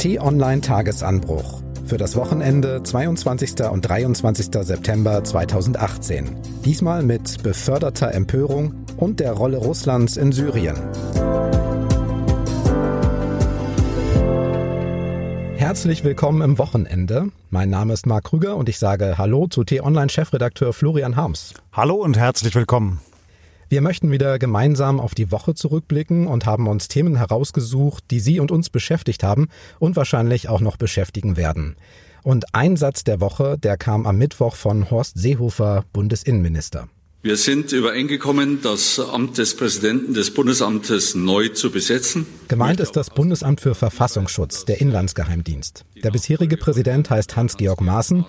T-Online Tagesanbruch für das Wochenende 22. und 23. September 2018. Diesmal mit beförderter Empörung und der Rolle Russlands in Syrien. Herzlich willkommen im Wochenende. Mein Name ist Marc Krüger und ich sage Hallo zu T-Online-Chefredakteur Florian Harms. Hallo und herzlich willkommen. Wir möchten wieder gemeinsam auf die Woche zurückblicken und haben uns Themen herausgesucht, die Sie und uns beschäftigt haben und wahrscheinlich auch noch beschäftigen werden. Und ein Satz der Woche, der kam am Mittwoch von Horst Seehofer, Bundesinnenminister. Wir sind übereingekommen, das Amt des Präsidenten des Bundesamtes neu zu besetzen. Gemeint ist das Bundesamt für Verfassungsschutz, der Inlandsgeheimdienst. Der bisherige Präsident heißt Hans-Georg Maaßen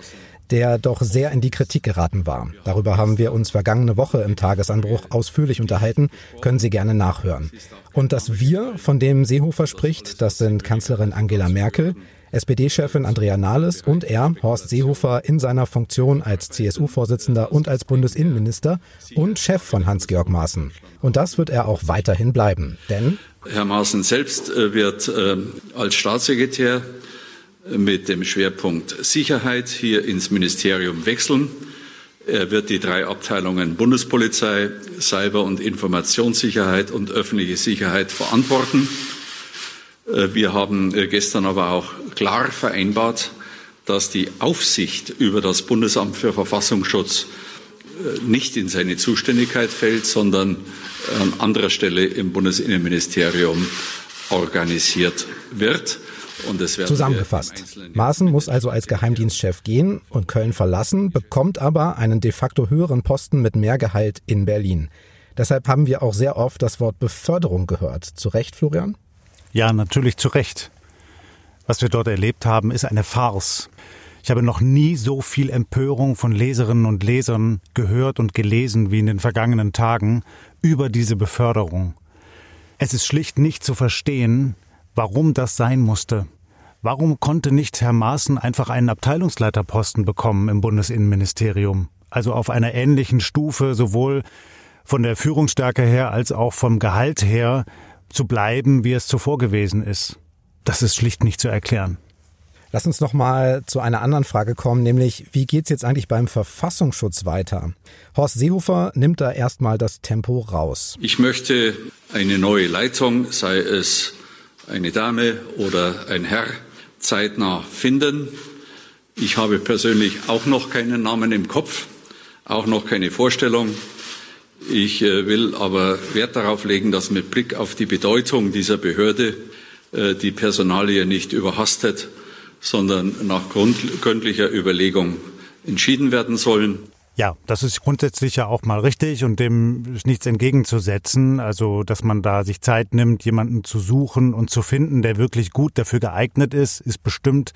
der doch sehr in die Kritik geraten war. Darüber haben wir uns vergangene Woche im Tagesanbruch ausführlich unterhalten, können Sie gerne nachhören. Und das Wir, von dem Seehofer spricht, das sind Kanzlerin Angela Merkel, SPD-Chefin Andrea Nahles und er, Horst Seehofer, in seiner Funktion als CSU-Vorsitzender und als Bundesinnenminister und Chef von Hans-Georg Maaßen. Und das wird er auch weiterhin bleiben, denn Herr Maaßen selbst äh, wird äh, als Staatssekretär mit dem Schwerpunkt Sicherheit hier ins Ministerium wechseln. Er wird die drei Abteilungen Bundespolizei, Cyber- und Informationssicherheit und öffentliche Sicherheit verantworten. Äh, wir haben äh, gestern aber auch klar vereinbart, dass die Aufsicht über das Bundesamt für Verfassungsschutz äh, nicht in seine Zuständigkeit fällt, sondern an anderer Stelle im Bundesinnenministerium organisiert wird. Zusammengefasst. Maaßen muss also als Geheimdienstchef gehen und Köln verlassen, bekommt aber einen de facto höheren Posten mit mehr Gehalt in Berlin. Deshalb haben wir auch sehr oft das Wort Beförderung gehört. Zu Recht, Florian? Ja, natürlich zu Recht. Was wir dort erlebt haben, ist eine Farce. Ich habe noch nie so viel Empörung von Leserinnen und Lesern gehört und gelesen wie in den vergangenen Tagen über diese Beförderung. Es ist schlicht nicht zu verstehen, warum das sein musste. Warum konnte nicht Herr Maaßen einfach einen Abteilungsleiterposten bekommen im Bundesinnenministerium? Also auf einer ähnlichen Stufe, sowohl von der Führungsstärke her als auch vom Gehalt her zu bleiben, wie es zuvor gewesen ist. Das ist schlicht nicht zu erklären. Lass uns noch mal zu einer anderen Frage kommen, nämlich wie geht's jetzt eigentlich beim Verfassungsschutz weiter? Horst Seehofer nimmt da erstmal das Tempo raus. Ich möchte eine neue Leitung, sei es eine Dame oder ein Herr zeitnah finden. Ich habe persönlich auch noch keinen Namen im Kopf, auch noch keine Vorstellung. Ich äh, will aber Wert darauf legen, dass mit Blick auf die Bedeutung dieser Behörde äh, die Personalie nicht überhastet, sondern nach gründlicher Überlegung entschieden werden sollen. Ja, das ist grundsätzlich ja auch mal richtig und dem ist nichts entgegenzusetzen. Also, dass man da sich Zeit nimmt, jemanden zu suchen und zu finden, der wirklich gut dafür geeignet ist, ist bestimmt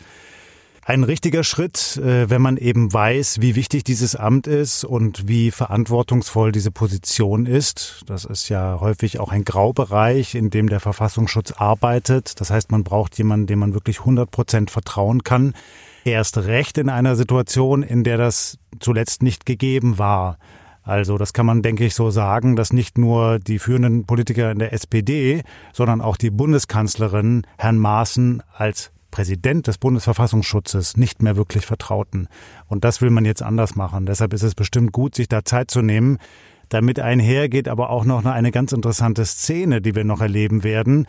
ein richtiger Schritt, äh, wenn man eben weiß, wie wichtig dieses Amt ist und wie verantwortungsvoll diese Position ist. Das ist ja häufig auch ein Graubereich, in dem der Verfassungsschutz arbeitet. Das heißt, man braucht jemanden, dem man wirklich 100 Prozent vertrauen kann erst recht in einer Situation, in der das zuletzt nicht gegeben war. Also das kann man, denke ich, so sagen, dass nicht nur die führenden Politiker in der SPD, sondern auch die Bundeskanzlerin Herrn Maaßen als Präsident des Bundesverfassungsschutzes nicht mehr wirklich vertrauten. Und das will man jetzt anders machen. Deshalb ist es bestimmt gut, sich da Zeit zu nehmen. Damit einhergeht aber auch noch eine ganz interessante Szene, die wir noch erleben werden.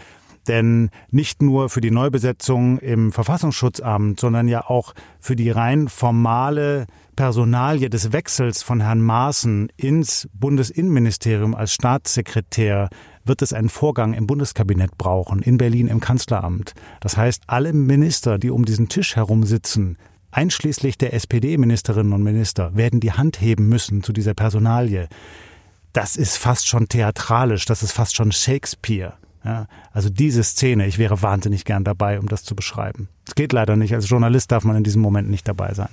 Denn nicht nur für die Neubesetzung im Verfassungsschutzamt, sondern ja auch für die rein formale Personalie des Wechsels von Herrn Maaßen ins Bundesinnenministerium als Staatssekretär wird es einen Vorgang im Bundeskabinett brauchen, in Berlin im Kanzleramt. Das heißt, alle Minister, die um diesen Tisch herum sitzen, einschließlich der SPD-Ministerinnen und Minister, werden die Hand heben müssen zu dieser Personalie. Das ist fast schon theatralisch, das ist fast schon Shakespeare. Ja, also diese Szene, ich wäre wahnsinnig gern dabei, um das zu beschreiben. Es geht leider nicht. Als Journalist darf man in diesem Moment nicht dabei sein.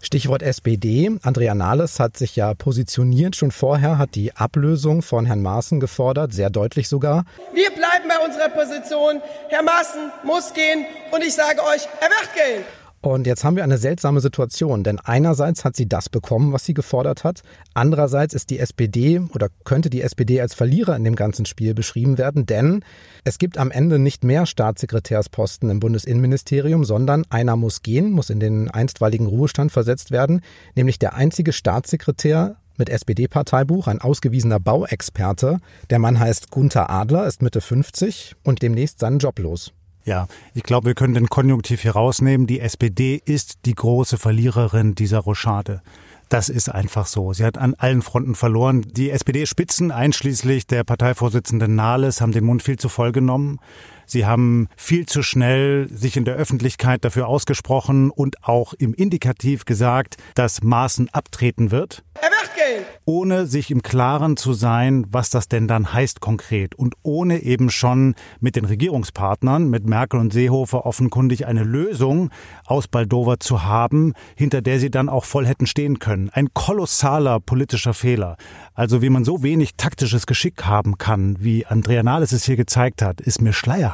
Stichwort SPD. Andrea Nahles hat sich ja positioniert schon vorher, hat die Ablösung von Herrn Maaßen gefordert, sehr deutlich sogar. Wir bleiben bei unserer Position. Herr Maaßen muss gehen und ich sage euch, er wird gehen. Und jetzt haben wir eine seltsame Situation, denn einerseits hat sie das bekommen, was sie gefordert hat, andererseits ist die SPD oder könnte die SPD als Verlierer in dem ganzen Spiel beschrieben werden, denn es gibt am Ende nicht mehr Staatssekretärsposten im Bundesinnenministerium, sondern einer muss gehen, muss in den einstweiligen Ruhestand versetzt werden, nämlich der einzige Staatssekretär mit SPD-Parteibuch, ein ausgewiesener Bauexperte. Der Mann heißt Gunther Adler, ist Mitte 50 und demnächst seinen Job los. Ja, ich glaube, wir können den Konjunktiv hier rausnehmen. Die SPD ist die große Verliererin dieser Rochade. Das ist einfach so. Sie hat an allen Fronten verloren. Die SPD-Spitzen, einschließlich der Parteivorsitzenden Nahles, haben den Mund viel zu voll genommen. Sie haben viel zu schnell sich in der Öffentlichkeit dafür ausgesprochen und auch im Indikativ gesagt, dass Maaßen abtreten wird. Er wird gehen! Ohne sich im Klaren zu sein, was das denn dann heißt konkret und ohne eben schon mit den Regierungspartnern, mit Merkel und Seehofer offenkundig eine Lösung ausbaldowert zu haben, hinter der sie dann auch voll hätten stehen können. Ein kolossaler politischer Fehler. Also wie man so wenig taktisches Geschick haben kann, wie Andrea Nahles es hier gezeigt hat, ist mir schleierhaft.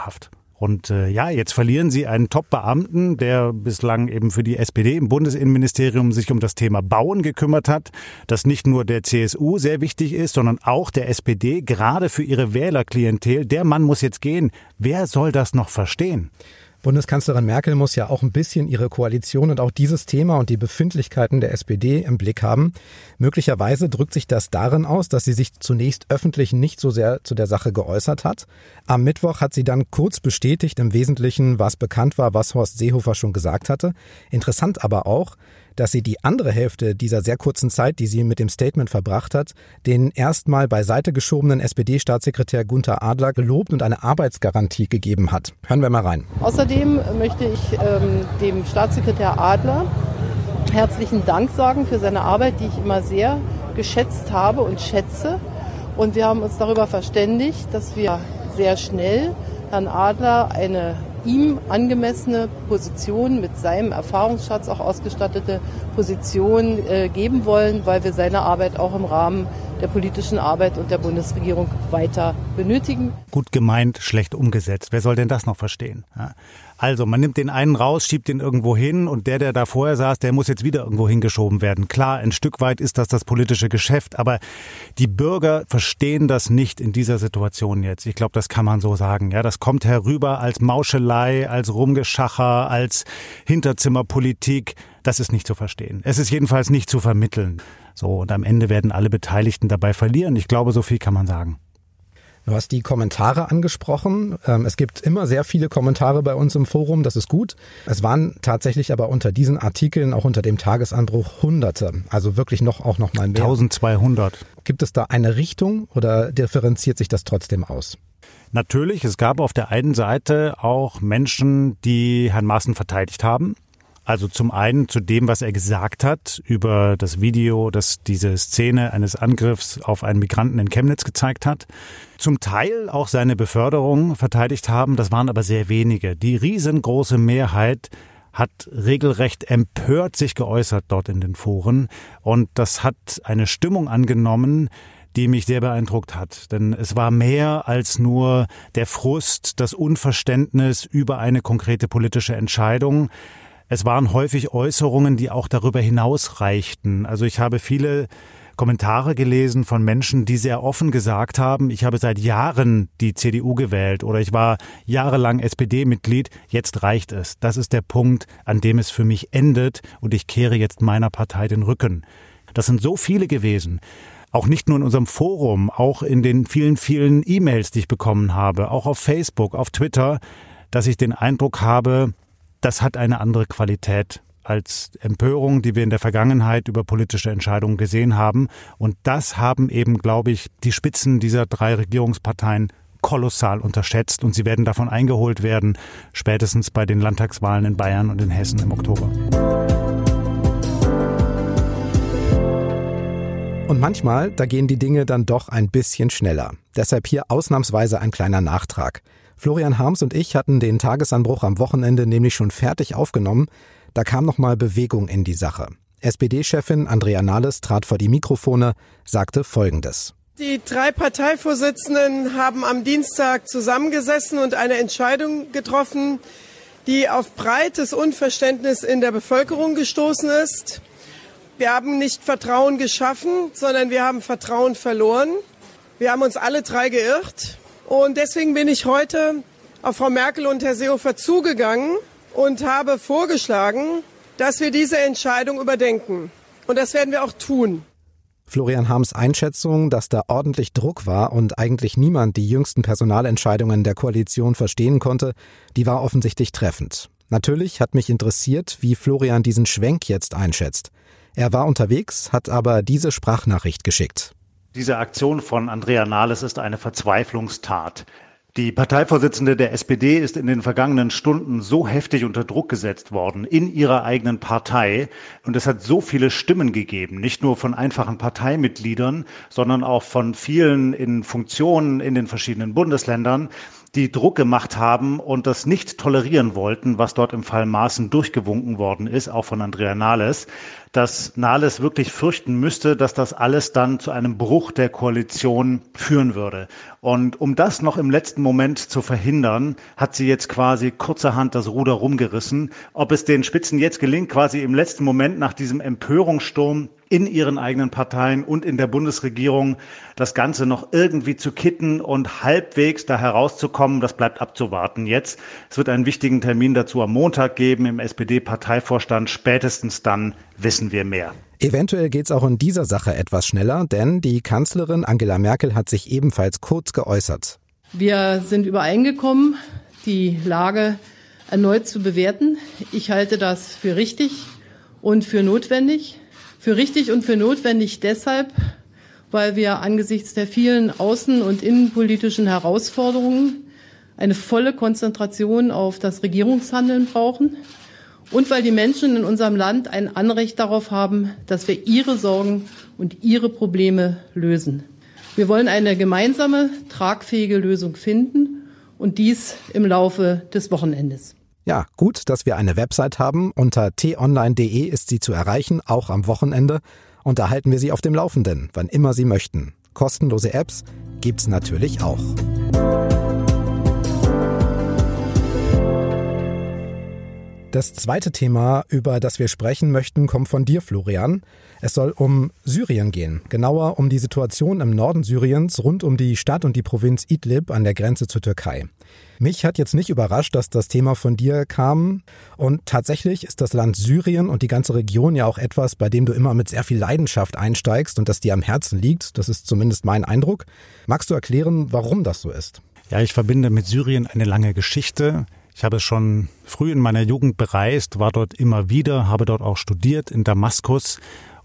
Und äh, ja, jetzt verlieren sie einen Top-Beamten, der bislang eben für die SPD im Bundesinnenministerium sich um das Thema Bauen gekümmert hat, das nicht nur der CSU sehr wichtig ist, sondern auch der SPD, gerade für ihre Wählerklientel. Der Mann muss jetzt gehen. Wer soll das noch verstehen? Bundeskanzlerin Merkel muss ja auch ein bisschen ihre Koalition und auch dieses Thema und die Befindlichkeiten der SPD im Blick haben. Möglicherweise drückt sich das darin aus, dass sie sich zunächst öffentlich nicht so sehr zu der Sache geäußert hat. Am Mittwoch hat sie dann kurz bestätigt im Wesentlichen, was bekannt war, was Horst Seehofer schon gesagt hatte. Interessant aber auch, dass sie die andere Hälfte dieser sehr kurzen Zeit, die sie mit dem Statement verbracht hat, den erstmal beiseite geschobenen SPD-Staatssekretär Gunther Adler gelobt und eine Arbeitsgarantie gegeben hat. Hören wir mal rein. Außerdem möchte ich ähm, dem Staatssekretär Adler herzlichen Dank sagen für seine Arbeit, die ich immer sehr geschätzt habe und schätze. Und wir haben uns darüber verständigt, dass wir sehr schnell Herrn Adler eine ihm angemessene Position, mit seinem Erfahrungsschatz auch ausgestattete Position äh, geben wollen, weil wir seine Arbeit auch im Rahmen der politischen Arbeit und der Bundesregierung weiter benötigen. Gut gemeint, schlecht umgesetzt. Wer soll denn das noch verstehen? Ja. Also, man nimmt den einen raus, schiebt den irgendwo hin und der, der da vorher saß, der muss jetzt wieder irgendwo hingeschoben werden. Klar, ein Stück weit ist das das politische Geschäft, aber die Bürger verstehen das nicht in dieser Situation jetzt. Ich glaube, das kann man so sagen. Ja, das kommt herüber als Mauschelei, als Rumgeschacher, als Hinterzimmerpolitik. Das ist nicht zu verstehen. Es ist jedenfalls nicht zu vermitteln. So, und am Ende werden alle Beteiligten dabei verlieren. Ich glaube, so viel kann man sagen. Du hast die Kommentare angesprochen. Ähm, es gibt immer sehr viele Kommentare bei uns im Forum, das ist gut. Es waren tatsächlich aber unter diesen Artikeln, auch unter dem Tagesanbruch, Hunderte. Also wirklich noch auch noch mal mehr. 1200. Gibt es da eine Richtung oder differenziert sich das trotzdem aus? Natürlich, es gab auf der einen Seite auch Menschen, die Herrn Maaßen verteidigt haben. Also zum einen zu dem, was er gesagt hat über das Video, das diese Szene eines Angriffs auf einen Migranten in Chemnitz gezeigt hat. Zum Teil auch seine Beförderung verteidigt haben. Das waren aber sehr wenige. Die riesengroße Mehrheit hat regelrecht empört sich geäußert dort in den Foren. Und das hat eine Stimmung angenommen, die mich sehr beeindruckt hat. Denn es war mehr als nur der Frust, das Unverständnis über eine konkrete politische Entscheidung. Es waren häufig Äußerungen, die auch darüber hinausreichten. Also ich habe viele Kommentare gelesen von Menschen, die sehr offen gesagt haben, ich habe seit Jahren die CDU gewählt oder ich war jahrelang SPD-Mitglied, jetzt reicht es. Das ist der Punkt, an dem es für mich endet und ich kehre jetzt meiner Partei den Rücken. Das sind so viele gewesen. Auch nicht nur in unserem Forum, auch in den vielen, vielen E-Mails, die ich bekommen habe, auch auf Facebook, auf Twitter, dass ich den Eindruck habe, das hat eine andere Qualität als Empörung, die wir in der Vergangenheit über politische Entscheidungen gesehen haben. Und das haben eben, glaube ich, die Spitzen dieser drei Regierungsparteien kolossal unterschätzt und sie werden davon eingeholt werden, spätestens bei den Landtagswahlen in Bayern und in Hessen im Oktober. Und manchmal, da gehen die Dinge dann doch ein bisschen schneller. Deshalb hier ausnahmsweise ein kleiner Nachtrag. Florian Harms und ich hatten den Tagesanbruch am Wochenende nämlich schon fertig aufgenommen. Da kam nochmal Bewegung in die Sache. SPD-Chefin Andrea Nahles trat vor die Mikrofone, sagte Folgendes. Die drei Parteivorsitzenden haben am Dienstag zusammengesessen und eine Entscheidung getroffen, die auf breites Unverständnis in der Bevölkerung gestoßen ist. Wir haben nicht Vertrauen geschaffen, sondern wir haben Vertrauen verloren. Wir haben uns alle drei geirrt. Und deswegen bin ich heute auf Frau Merkel und Herr Seehofer zugegangen und habe vorgeschlagen, dass wir diese Entscheidung überdenken. Und das werden wir auch tun. Florian Harms Einschätzung, dass da ordentlich Druck war und eigentlich niemand die jüngsten Personalentscheidungen der Koalition verstehen konnte, die war offensichtlich treffend. Natürlich hat mich interessiert, wie Florian diesen Schwenk jetzt einschätzt. Er war unterwegs, hat aber diese Sprachnachricht geschickt. Diese Aktion von Andrea Nahles ist eine Verzweiflungstat. Die Parteivorsitzende der SPD ist in den vergangenen Stunden so heftig unter Druck gesetzt worden in ihrer eigenen Partei. Und es hat so viele Stimmen gegeben, nicht nur von einfachen Parteimitgliedern, sondern auch von vielen in Funktionen in den verschiedenen Bundesländern, die Druck gemacht haben und das nicht tolerieren wollten, was dort im Fall Maaßen durchgewunken worden ist, auch von Andrea Nahles, dass Nahles wirklich fürchten müsste, dass das alles dann zu einem Bruch der Koalition führen würde. Und um das noch im letzten Moment zu verhindern, hat sie jetzt quasi kurzerhand das Ruder rumgerissen. Ob es den Spitzen jetzt gelingt, quasi im letzten Moment nach diesem Empörungssturm in ihren eigenen Parteien und in der Bundesregierung das Ganze noch irgendwie zu kitten und halbwegs da herauszukommen, das bleibt abzuwarten jetzt. Es wird einen wichtigen Termin dazu am Montag geben im SPD-Parteivorstand. Spätestens dann wissen wir mehr. Eventuell geht es auch in dieser Sache etwas schneller, denn die Kanzlerin Angela Merkel hat sich ebenfalls kurz geäußert. Wir sind übereingekommen, die Lage erneut zu bewerten. Ich halte das für richtig und für notwendig. Für richtig und für notwendig deshalb, weil wir angesichts der vielen außen- und innenpolitischen Herausforderungen eine volle Konzentration auf das Regierungshandeln brauchen und weil die Menschen in unserem Land ein Anrecht darauf haben, dass wir ihre Sorgen und ihre Probleme lösen. Wir wollen eine gemeinsame, tragfähige Lösung finden und dies im Laufe des Wochenendes. Ja, gut, dass wir eine Website haben. Unter t-online.de ist sie zu erreichen, auch am Wochenende. Und da halten wir Sie auf dem Laufenden, wann immer Sie möchten. Kostenlose Apps gibt's natürlich auch. Das zweite Thema, über das wir sprechen möchten, kommt von dir, Florian. Es soll um Syrien gehen, genauer um die Situation im Norden Syriens rund um die Stadt und die Provinz Idlib an der Grenze zur Türkei. Mich hat jetzt nicht überrascht, dass das Thema von dir kam. Und tatsächlich ist das Land Syrien und die ganze Region ja auch etwas, bei dem du immer mit sehr viel Leidenschaft einsteigst und das dir am Herzen liegt. Das ist zumindest mein Eindruck. Magst du erklären, warum das so ist? Ja, ich verbinde mit Syrien eine lange Geschichte. Ich habe es schon früh in meiner Jugend bereist, war dort immer wieder, habe dort auch studiert in Damaskus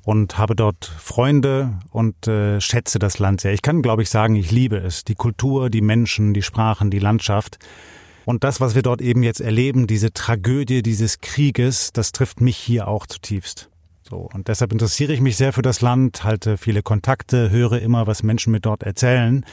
und habe dort Freunde und äh, schätze das Land sehr. Ich kann, glaube ich, sagen, ich liebe es. Die Kultur, die Menschen, die Sprachen, die Landschaft. Und das, was wir dort eben jetzt erleben, diese Tragödie dieses Krieges, das trifft mich hier auch zutiefst. So, und deshalb interessiere ich mich sehr für das Land, halte viele Kontakte, höre immer, was Menschen mir dort erzählen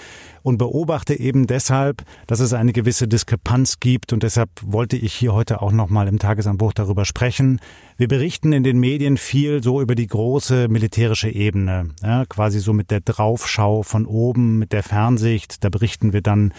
und beobachte eben deshalb, dass es eine gewisse Diskrepanz gibt und deshalb wollte ich hier heute auch nochmal im Tagesanbruch darüber sprechen. Wir berichten in den Medien viel so über die große militärische Ebene, ja, quasi so mit der Draufschau von oben, mit der Fernsicht, da berichten wir dann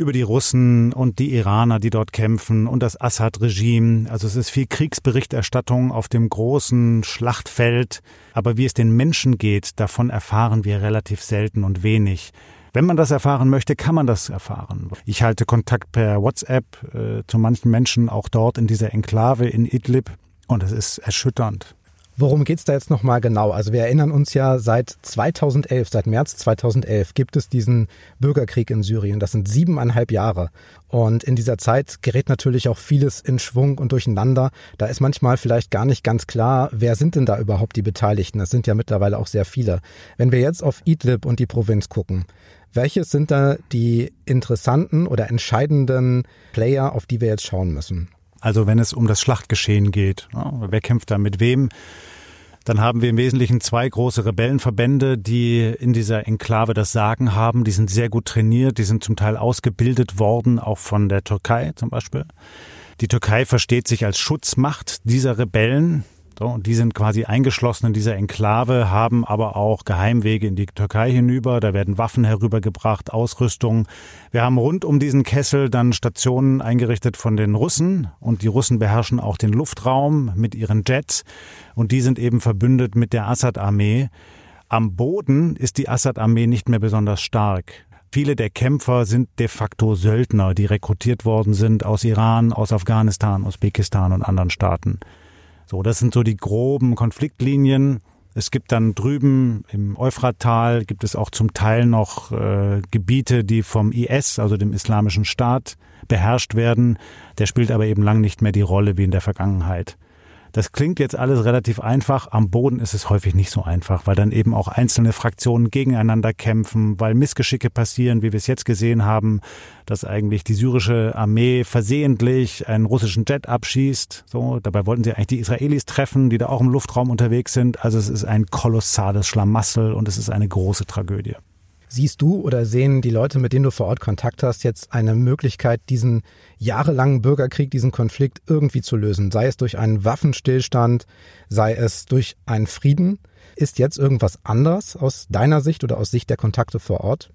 über die Russen und die Iraner, die dort kämpfen und das Assad-Regime. Also es ist viel Kriegsberichterstattung auf dem großen Schlachtfeld. Aber wie es den Menschen geht, davon erfahren wir relativ selten und wenig. Wenn man das erfahren möchte, kann man das erfahren. Ich halte Kontakt per WhatsApp äh, zu manchen Menschen auch dort in dieser Enklave in Idlib und es ist erschütternd. Worum geht's da jetzt nochmal genau? Also wir erinnern uns ja, seit 2011, seit März 2011 gibt es diesen Bürgerkrieg in Syrien. Das sind siebeneinhalb Jahre. Und in dieser Zeit gerät natürlich auch vieles in Schwung und durcheinander. Da ist manchmal vielleicht gar nicht ganz klar, wer sind denn da überhaupt die Beteiligten? Das sind ja mittlerweile auch sehr viele. Wenn wir jetzt auf Idlib und die Provinz gucken, welche sind da die interessanten oder entscheidenden Player, auf die wir jetzt schauen müssen? Also wenn es um das Schlachtgeschehen geht, wer kämpft da mit wem? Dann haben wir im Wesentlichen zwei große Rebellenverbände, die in dieser Enklave das Sagen haben. Die sind sehr gut trainiert, die sind zum Teil ausgebildet worden, auch von der Türkei zum Beispiel. Die Türkei versteht sich als Schutzmacht dieser Rebellen. So, und die sind quasi eingeschlossen in dieser Enklave, haben aber auch Geheimwege in die Türkei hinüber. Da werden Waffen herübergebracht, Ausrüstung. Wir haben rund um diesen Kessel dann Stationen eingerichtet von den Russen. Und die Russen beherrschen auch den Luftraum mit ihren Jets. Und die sind eben verbündet mit der Assad-Armee. Am Boden ist die Assad-Armee nicht mehr besonders stark. Viele der Kämpfer sind de facto Söldner, die rekrutiert worden sind aus Iran, aus Afghanistan, Usbekistan und anderen Staaten. So, das sind so die groben Konfliktlinien. Es gibt dann drüben im Euphrattal gibt es auch zum Teil noch äh, Gebiete, die vom IS, also dem Islamischen Staat, beherrscht werden. Der spielt aber eben lang nicht mehr die Rolle wie in der Vergangenheit. Das klingt jetzt alles relativ einfach. Am Boden ist es häufig nicht so einfach, weil dann eben auch einzelne Fraktionen gegeneinander kämpfen, weil Missgeschicke passieren, wie wir es jetzt gesehen haben, dass eigentlich die syrische Armee versehentlich einen russischen Jet abschießt. So, dabei wollten sie eigentlich die Israelis treffen, die da auch im Luftraum unterwegs sind. Also es ist ein kolossales Schlamassel und es ist eine große Tragödie. Siehst du oder sehen die Leute, mit denen du vor Ort Kontakt hast, jetzt eine Möglichkeit, diesen jahrelangen Bürgerkrieg, diesen Konflikt irgendwie zu lösen? Sei es durch einen Waffenstillstand, sei es durch einen Frieden? Ist jetzt irgendwas anders aus deiner Sicht oder aus Sicht der Kontakte vor Ort?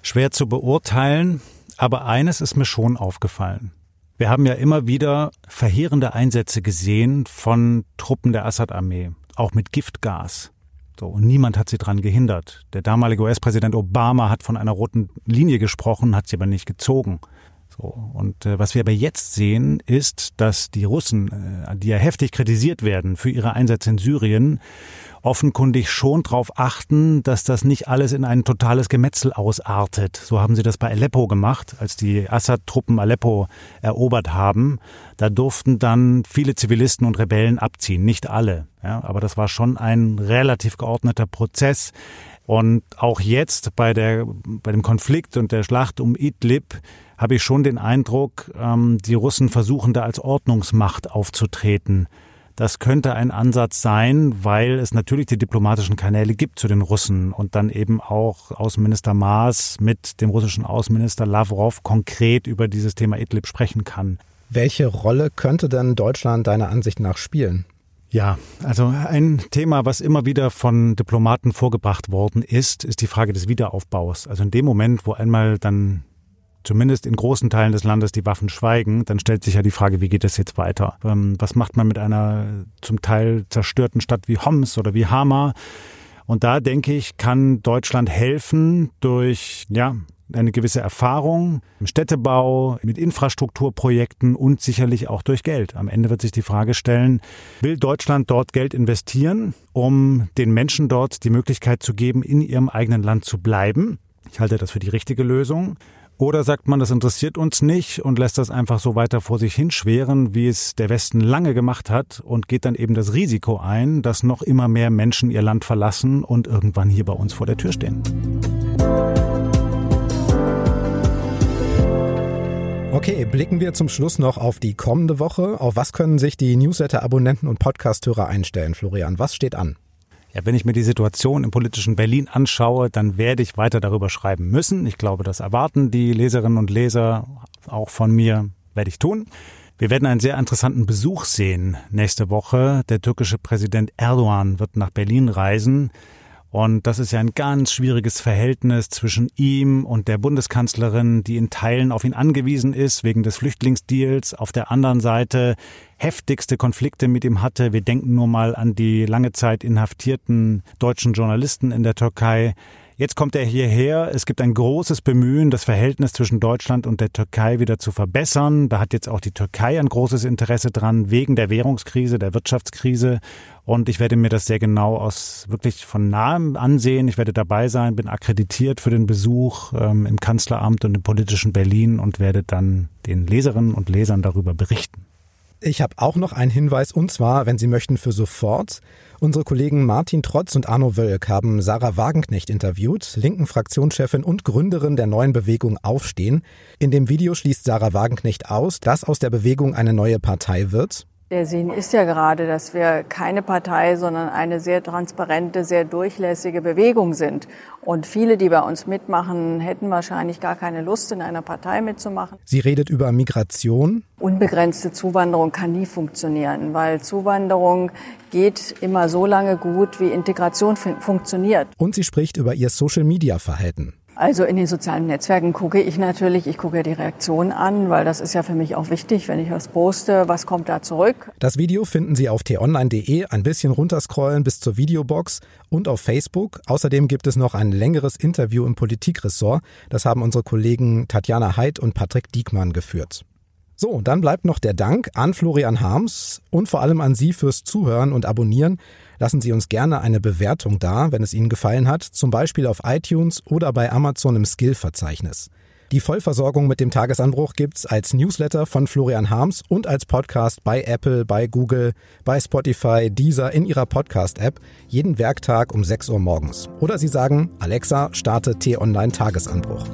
Schwer zu beurteilen, aber eines ist mir schon aufgefallen. Wir haben ja immer wieder verheerende Einsätze gesehen von Truppen der Assad-Armee, auch mit Giftgas. So, und niemand hat sie daran gehindert. Der damalige US-Präsident Obama hat von einer roten Linie gesprochen, hat sie aber nicht gezogen. So, und äh, was wir aber jetzt sehen, ist, dass die Russen, äh, die ja heftig kritisiert werden für ihre Einsätze in Syrien, offenkundig schon darauf achten, dass das nicht alles in ein totales Gemetzel ausartet. So haben sie das bei Aleppo gemacht, als die Assad-Truppen Aleppo erobert haben. Da durften dann viele Zivilisten und Rebellen abziehen, nicht alle. Ja, aber das war schon ein relativ geordneter Prozess. Und auch jetzt bei, der, bei dem Konflikt und der Schlacht um Idlib habe ich schon den Eindruck, ähm, die Russen versuchen da als Ordnungsmacht aufzutreten. Das könnte ein Ansatz sein, weil es natürlich die diplomatischen Kanäle gibt zu den Russen und dann eben auch Außenminister Maas mit dem russischen Außenminister Lavrov konkret über dieses Thema Idlib sprechen kann. Welche Rolle könnte denn Deutschland deiner Ansicht nach spielen? Ja, also ein Thema, was immer wieder von Diplomaten vorgebracht worden ist, ist die Frage des Wiederaufbaus. Also in dem Moment, wo einmal dann zumindest in großen Teilen des Landes die Waffen schweigen, dann stellt sich ja die Frage, wie geht es jetzt weiter? Ähm, was macht man mit einer zum Teil zerstörten Stadt wie Homs oder wie Hama? Und da denke ich, kann Deutschland helfen durch, ja, eine gewisse Erfahrung im Städtebau, mit Infrastrukturprojekten und sicherlich auch durch Geld. Am Ende wird sich die Frage stellen, will Deutschland dort Geld investieren, um den Menschen dort die Möglichkeit zu geben, in ihrem eigenen Land zu bleiben? Ich halte das für die richtige Lösung. Oder sagt man, das interessiert uns nicht und lässt das einfach so weiter vor sich hinschweren, wie es der Westen lange gemacht hat und geht dann eben das Risiko ein, dass noch immer mehr Menschen ihr Land verlassen und irgendwann hier bei uns vor der Tür stehen. Okay, blicken wir zum Schluss noch auf die kommende Woche. Auf was können sich die Newsletter-Abonnenten und Podcast-Hörer einstellen, Florian? Was steht an? Ja, wenn ich mir die Situation im politischen Berlin anschaue, dann werde ich weiter darüber schreiben müssen. Ich glaube, das erwarten die Leserinnen und Leser auch von mir, werde ich tun. Wir werden einen sehr interessanten Besuch sehen nächste Woche. Der türkische Präsident Erdogan wird nach Berlin reisen. Und das ist ja ein ganz schwieriges Verhältnis zwischen ihm und der Bundeskanzlerin, die in Teilen auf ihn angewiesen ist wegen des Flüchtlingsdeals. Auf der anderen Seite heftigste Konflikte mit ihm hatte. Wir denken nur mal an die lange Zeit inhaftierten deutschen Journalisten in der Türkei. Jetzt kommt er hierher. Es gibt ein großes Bemühen, das Verhältnis zwischen Deutschland und der Türkei wieder zu verbessern. Da hat jetzt auch die Türkei ein großes Interesse dran, wegen der Währungskrise, der Wirtschaftskrise. Und ich werde mir das sehr genau aus wirklich von nahem ansehen. Ich werde dabei sein, bin akkreditiert für den Besuch ähm, im Kanzleramt und im politischen Berlin und werde dann den Leserinnen und Lesern darüber berichten. Ich habe auch noch einen Hinweis und zwar, wenn Sie möchten, für sofort. Unsere Kollegen Martin Trotz und Arno Wölk haben Sarah Wagenknecht interviewt, linken Fraktionschefin und Gründerin der neuen Bewegung Aufstehen. In dem Video schließt Sarah Wagenknecht aus, dass aus der Bewegung eine neue Partei wird. Der Sinn ist ja gerade, dass wir keine Partei, sondern eine sehr transparente, sehr durchlässige Bewegung sind. Und viele, die bei uns mitmachen, hätten wahrscheinlich gar keine Lust, in einer Partei mitzumachen. Sie redet über Migration. Unbegrenzte Zuwanderung kann nie funktionieren, weil Zuwanderung geht immer so lange gut, wie Integration fun funktioniert. Und sie spricht über ihr Social-Media-Verhalten. Also in den sozialen Netzwerken gucke ich natürlich, ich gucke die Reaktion an, weil das ist ja für mich auch wichtig, wenn ich was poste, was kommt da zurück. Das Video finden Sie auf t-online.de, ein bisschen runterscrollen bis zur Videobox und auf Facebook. Außerdem gibt es noch ein längeres Interview im Politikressort. Das haben unsere Kollegen Tatjana Heid und Patrick Diekmann geführt. So, dann bleibt noch der Dank an Florian Harms und vor allem an Sie fürs Zuhören und Abonnieren. Lassen Sie uns gerne eine Bewertung da, wenn es Ihnen gefallen hat, zum Beispiel auf iTunes oder bei Amazon im Skill-Verzeichnis. Die Vollversorgung mit dem Tagesanbruch gibt's als Newsletter von Florian Harms und als Podcast bei Apple, bei Google, bei Spotify, Deezer in Ihrer Podcast-App jeden Werktag um 6 Uhr morgens. Oder Sie sagen, Alexa, starte T-Online Tagesanbruch.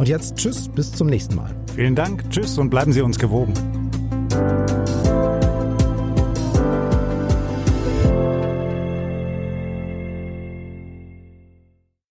Und jetzt tschüss, bis zum nächsten Mal. Vielen Dank, tschüss und bleiben Sie uns gewogen.